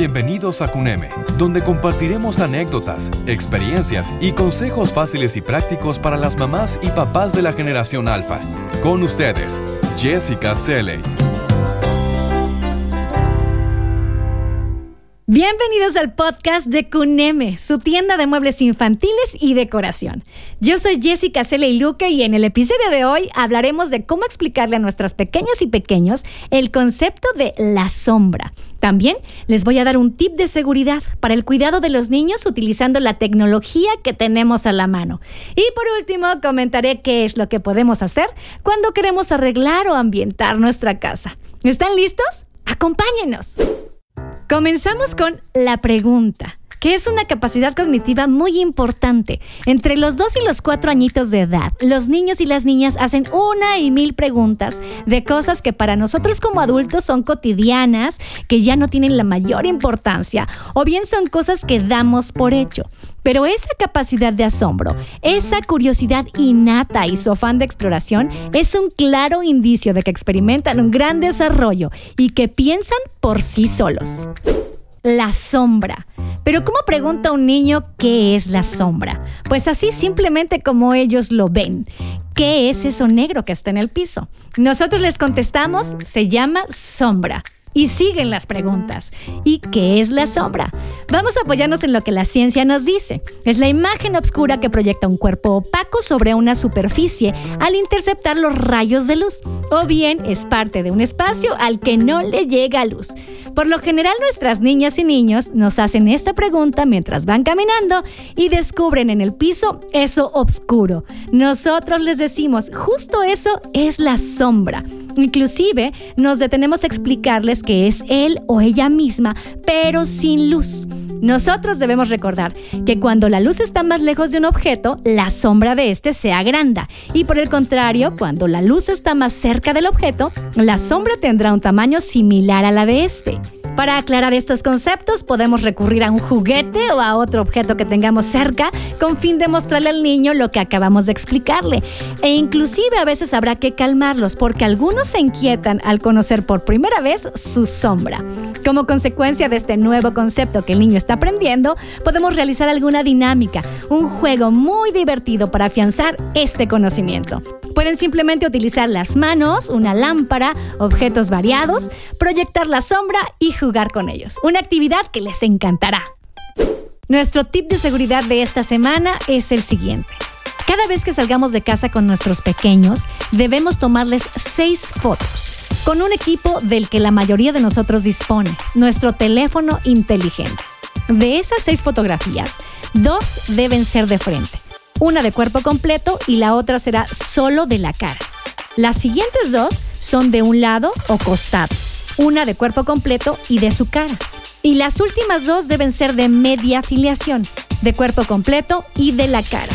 Bienvenidos a CUNEME, donde compartiremos anécdotas, experiencias y consejos fáciles y prácticos para las mamás y papás de la generación alfa. Con ustedes, Jessica Seley. Bienvenidos al podcast de Cuneme, su tienda de muebles infantiles y decoración. Yo soy Jessica Cele Luque y en el episodio de hoy hablaremos de cómo explicarle a nuestras pequeñas y pequeños el concepto de la sombra. También les voy a dar un tip de seguridad para el cuidado de los niños utilizando la tecnología que tenemos a la mano. Y por último, comentaré qué es lo que podemos hacer cuando queremos arreglar o ambientar nuestra casa. ¿Están listos? Acompáñenos. Comenzamos con la pregunta que es una capacidad cognitiva muy importante. Entre los 2 y los 4 añitos de edad, los niños y las niñas hacen una y mil preguntas de cosas que para nosotros como adultos son cotidianas, que ya no tienen la mayor importancia, o bien son cosas que damos por hecho. Pero esa capacidad de asombro, esa curiosidad innata y su afán de exploración es un claro indicio de que experimentan un gran desarrollo y que piensan por sí solos. La sombra. Pero ¿cómo pregunta un niño qué es la sombra? Pues así simplemente como ellos lo ven. ¿Qué es eso negro que está en el piso? Nosotros les contestamos, se llama sombra. Y siguen las preguntas. ¿Y qué es la sombra? Vamos a apoyarnos en lo que la ciencia nos dice. Es la imagen oscura que proyecta un cuerpo opaco sobre una superficie al interceptar los rayos de luz. O bien es parte de un espacio al que no le llega luz. Por lo general nuestras niñas y niños nos hacen esta pregunta mientras van caminando y descubren en el piso eso oscuro. Nosotros les decimos, justo eso es la sombra. Inclusive nos detenemos a explicarles que es él o ella misma, pero sin luz. Nosotros debemos recordar que cuando la luz está más lejos de un objeto, la sombra de éste se agranda. Y por el contrario, cuando la luz está más cerca del objeto, la sombra tendrá un tamaño similar a la de este. Para aclarar estos conceptos podemos recurrir a un juguete o a otro objeto que tengamos cerca con fin de mostrarle al niño lo que acabamos de explicarle. E inclusive a veces habrá que calmarlos porque algunos se inquietan al conocer por primera vez su sombra. Como consecuencia de este nuevo concepto que el niño está aprendiendo, podemos realizar alguna dinámica, un juego muy divertido para afianzar este conocimiento. Pueden simplemente utilizar las manos, una lámpara, objetos variados, proyectar la sombra y jugar con ellos. Una actividad que les encantará. Nuestro tip de seguridad de esta semana es el siguiente. Cada vez que salgamos de casa con nuestros pequeños, debemos tomarles seis fotos con un equipo del que la mayoría de nosotros dispone, nuestro teléfono inteligente. De esas seis fotografías, dos deben ser de frente una de cuerpo completo y la otra será solo de la cara. Las siguientes dos son de un lado o costado, una de cuerpo completo y de su cara. Y las últimas dos deben ser de media afiliación, de cuerpo completo y de la cara.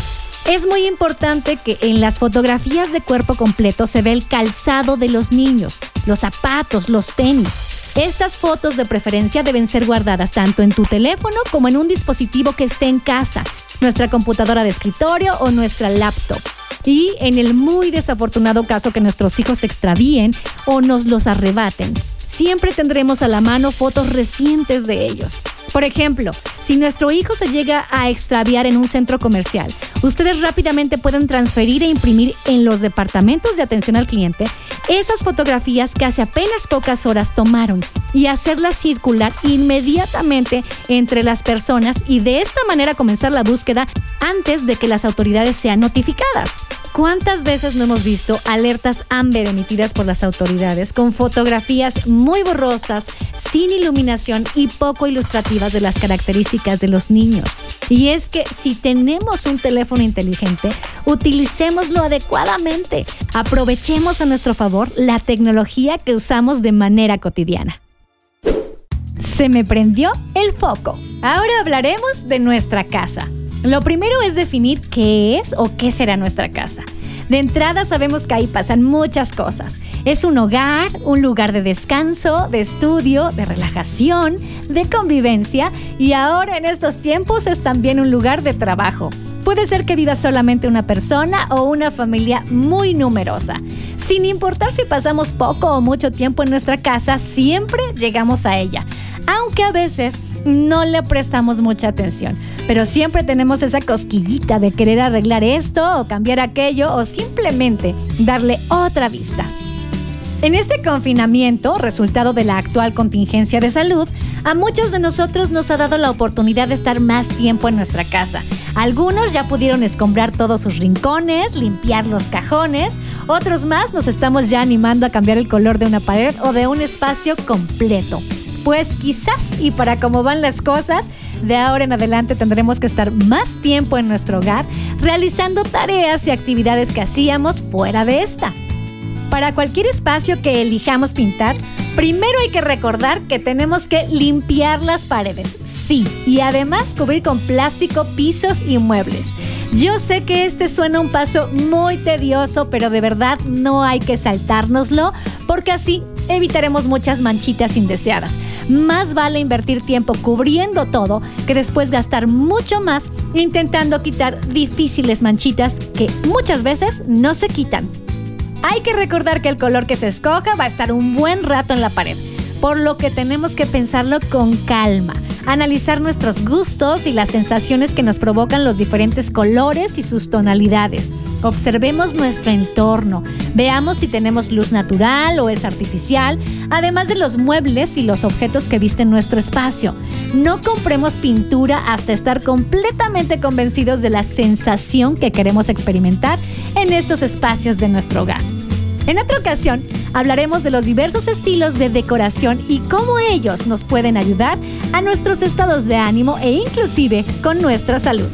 Es muy importante que en las fotografías de cuerpo completo se ve el calzado de los niños, los zapatos, los tenis. Estas fotos de preferencia deben ser guardadas tanto en tu teléfono como en un dispositivo que esté en casa, nuestra computadora de escritorio o nuestra laptop. Y en el muy desafortunado caso que nuestros hijos se extravíen o nos los arrebaten, siempre tendremos a la mano fotos recientes de ellos. Por ejemplo, si nuestro hijo se llega a extraviar en un centro comercial, ustedes rápidamente pueden transferir e imprimir en los departamentos de atención al cliente esas fotografías que hace apenas pocas horas tomaron y hacerlas circular inmediatamente entre las personas y de esta manera comenzar la búsqueda antes de que las autoridades sean notificadas. ¿Cuántas veces no hemos visto alertas Amber emitidas por las autoridades con fotografías muy borrosas, sin iluminación y poco ilustrativas de las características de los niños? Y es que si tenemos un teléfono inteligente, utilicémoslo adecuadamente. Aprovechemos a nuestro favor la tecnología que usamos de manera cotidiana. Se me prendió el foco. Ahora hablaremos de nuestra casa. Lo primero es definir qué es o qué será nuestra casa. De entrada sabemos que ahí pasan muchas cosas. Es un hogar, un lugar de descanso, de estudio, de relajación, de convivencia y ahora en estos tiempos es también un lugar de trabajo. Puede ser que viva solamente una persona o una familia muy numerosa. Sin importar si pasamos poco o mucho tiempo en nuestra casa, siempre llegamos a ella. aunque a veces no le prestamos mucha atención. Pero siempre tenemos esa cosquillita de querer arreglar esto o cambiar aquello o simplemente darle otra vista. En este confinamiento, resultado de la actual contingencia de salud, a muchos de nosotros nos ha dado la oportunidad de estar más tiempo en nuestra casa. Algunos ya pudieron escombrar todos sus rincones, limpiar los cajones, otros más nos estamos ya animando a cambiar el color de una pared o de un espacio completo. Pues quizás, y para cómo van las cosas, de ahora en adelante tendremos que estar más tiempo en nuestro hogar realizando tareas y actividades que hacíamos fuera de esta. Para cualquier espacio que elijamos pintar, primero hay que recordar que tenemos que limpiar las paredes, sí, y además cubrir con plástico pisos y muebles. Yo sé que este suena un paso muy tedioso, pero de verdad no hay que saltárnoslo, porque así evitaremos muchas manchitas indeseadas. Más vale invertir tiempo cubriendo todo que después gastar mucho más intentando quitar difíciles manchitas que muchas veces no se quitan. Hay que recordar que el color que se escoja va a estar un buen rato en la pared, por lo que tenemos que pensarlo con calma analizar nuestros gustos y las sensaciones que nos provocan los diferentes colores y sus tonalidades. Observemos nuestro entorno, veamos si tenemos luz natural o es artificial, además de los muebles y los objetos que visten nuestro espacio. No compremos pintura hasta estar completamente convencidos de la sensación que queremos experimentar en estos espacios de nuestro hogar. En otra ocasión, hablaremos de los diversos estilos de decoración y cómo ellos nos pueden ayudar a nuestros estados de ánimo e inclusive con nuestra salud.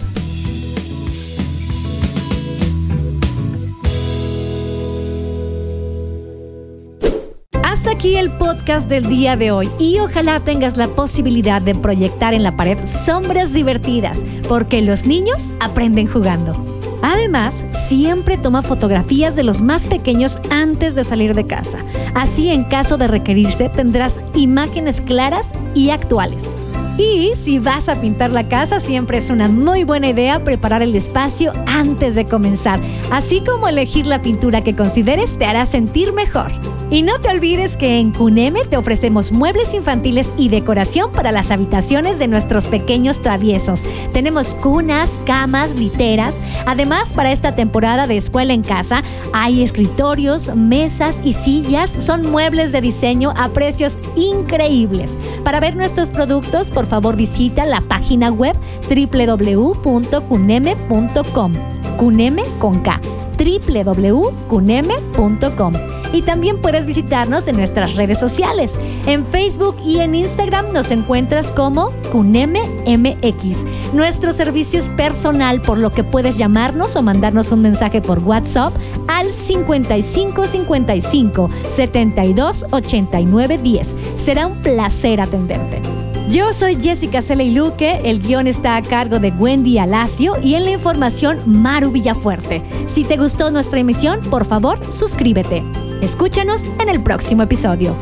Hasta aquí el podcast del día de hoy y ojalá tengas la posibilidad de proyectar en la pared sombras divertidas, porque los niños aprenden jugando. Además, siempre toma fotografías de los más pequeños antes de salir de casa. Así, en caso de requerirse, tendrás imágenes claras y actuales. Y si vas a pintar la casa, siempre es una muy buena idea preparar el espacio antes de comenzar, así como elegir la pintura que consideres te hará sentir mejor. Y no te olvides que en Cuneme te ofrecemos muebles infantiles y decoración para las habitaciones de nuestros pequeños traviesos. Tenemos cunas, camas, literas. Además, para esta temporada de escuela en casa, hay escritorios, mesas y sillas. Son muebles de diseño a precios increíbles. Para ver nuestros productos, por favor visita la página web www.cuneme.com. Cuneme con K www.cuneme.com. Y también puedes visitarnos en nuestras redes sociales. En Facebook y en Instagram nos encuentras como CunemeMX. Nuestro servicio es personal, por lo que puedes llamarnos o mandarnos un mensaje por WhatsApp al 5555 72 89 10. Será un placer atenderte. Yo soy Jessica Cele Luque, el guion está a cargo de Wendy Alacio y en la información Maru Villafuerte. Si te gustó nuestra emisión, por favor, suscríbete. Escúchanos en el próximo episodio.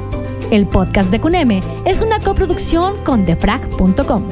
El podcast de Cuneme es una coproducción con defrag.com.